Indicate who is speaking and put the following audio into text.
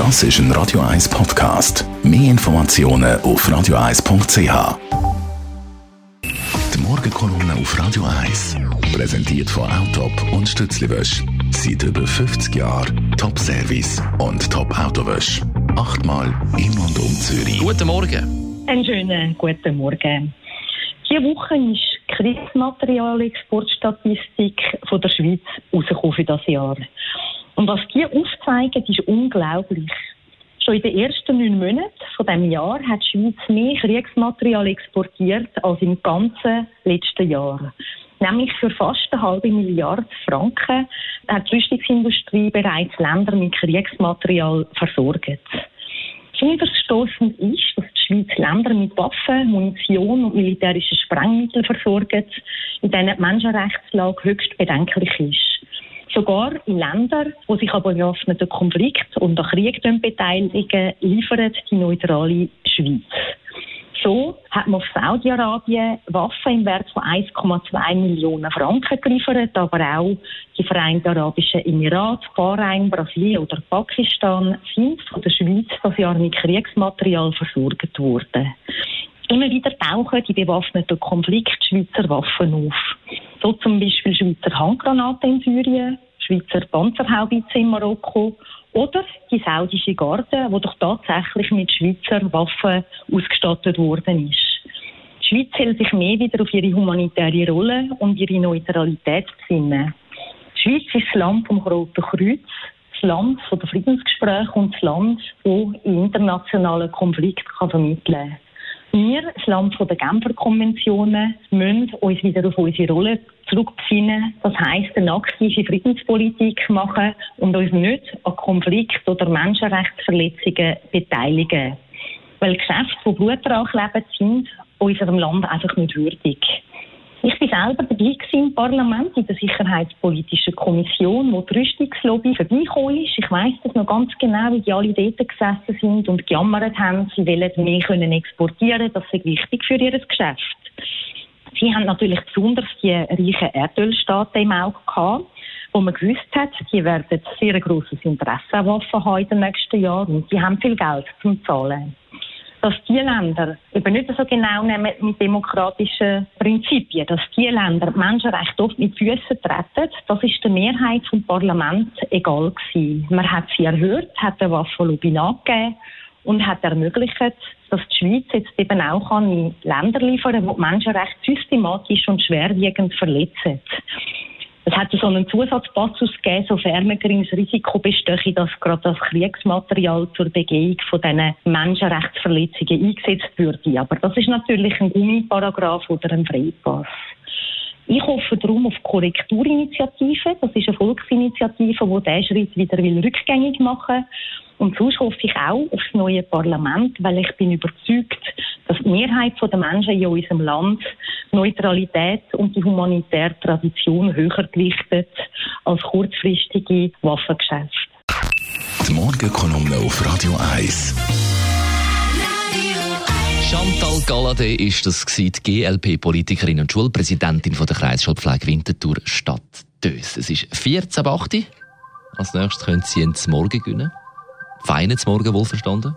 Speaker 1: Das ist ein Radio 1 Podcast. Mehr Informationen auf radio1.ch. Die Morgenkolumne auf Radio 1 präsentiert von Autop und Stützliwösch. Seit über 50 Jahren Top-Service und Top-Autowösch. Achtmal in und um Zürich.
Speaker 2: Guten Morgen.
Speaker 3: Einen schönen guten Morgen. Diese Woche ist die Kriegsmaterialexportstatistik von der Schweiz rausgekommen für das Jahr. Und was die aufzeigen, ist unglaublich. Schon in den ersten neun Monaten von dem Jahr hat die Schweiz mehr Kriegsmaterial exportiert als im ganzen letzten Jahr. Nämlich für fast eine halbe Milliarde Franken hat die Rüstungsindustrie bereits Länder mit Kriegsmaterial versorgt. Unverstoßend ist, dass die Schweiz Länder mit Waffen, Munition und militärischen Sprengmitteln versorgt, in denen die Menschenrechtslage höchst bedenklich ist. Sogar in Ländern, die sich aber bewaffneten Konflikt und an Krieg beteiligen, liefert die neutrale Schweiz. So hat man auf Saudi-Arabien Waffen im Wert von 1,2 Millionen Franken geliefert, aber auch die Vereinten Arabischen Emirate, Bahrain, Brasilien oder Pakistan sind von der Schweiz das Jahr mit Kriegsmaterial versorgt worden. Immer wieder tauchen die bewaffneten Konflikte Schweizer Waffen auf. So zum Beispiel Schweizer Handgranaten in Syrien, Schweizer Panzerhaubitze in Marokko oder die saudische Garde, die doch tatsächlich mit Schweizer Waffen ausgestattet worden ist. Die Schweiz hält sich mehr wieder auf ihre humanitäre Rolle und ihre Neutralität besinnen. Die Schweiz ist das Land vom Roten Kreuz, das Land der Friedensgespräche und das Land, das in internationalen Konflikten vermitteln kann. Wir, das Land der Genfer Konventionen, müssen uns wieder auf unsere Rolle zurückbesinnen. Das heisst, eine aktive Friedenspolitik machen und uns nicht an Konflikt- oder Menschenrechtsverletzungen beteiligen. Weil Geschäfte, die Blutrauch leben, sind unserem Land einfach nicht würdig. Ich bin selber dabei im Parlament, in der Sicherheitspolitischen Kommission, wo die Rüstungslobby vorbeigekommen ist. Ich weiss das noch ganz genau, wie die alle dort gesessen sind und gejammert haben, sie wollen mehr können exportieren, das ist wichtig für ihr Geschäft. Sie haben natürlich besonders die reichen Erdölstaaten im Auge gehabt, wo man gewusst hat, die werden sehr grosses Interesse an Waffen haben in den nächsten Jahren und die haben viel Geld zum Zahlen dass die Länder eben nicht so genau nehmen mit demokratischen Prinzipien, dass die Länder die Menschenrechte oft mit Füßen treten, das ist der Mehrheit vom Parlament egal gewesen. Man hat sie erhört, hat der Waffenlobby nachgegeben und hat ermöglicht, dass die Schweiz jetzt eben auch in Länder liefern kann, die die Menschenrechte systematisch und schwerwiegend verletzen. Hat so einen Zusatzpassus gegeben, sofern ein geringes Risiko bestehe, dass gerade das Kriegsmaterial zur Begehung von diesen Menschenrechtsverletzungen eingesetzt würde. Aber das ist natürlich ein Gummiparagraf oder ein Freipass. Ich hoffe darum auf Korrekturinitiativen. Das ist eine Volksinitiative, die diesen Schritt wieder rückgängig machen will. Und sonst hoffe ich auch auf das neue Parlament, weil ich bin überzeugt, dass die Mehrheit der Menschen in unserem Land Neutralität und die humanitäre Tradition höher gewichtet als kurzfristige Waffengeschäfte.
Speaker 1: Die Morgenkolumne auf Radio 1.
Speaker 2: Chantal Galladay ist das die GLP-Politikerin und Schulpräsidentin von der Kreisschulpflege Winterthur Stadt Dös. Es ist 14 ab 8. Als nächstes können Sie ins Morgen gewinnen. Feinen Morgen wohlverstanden.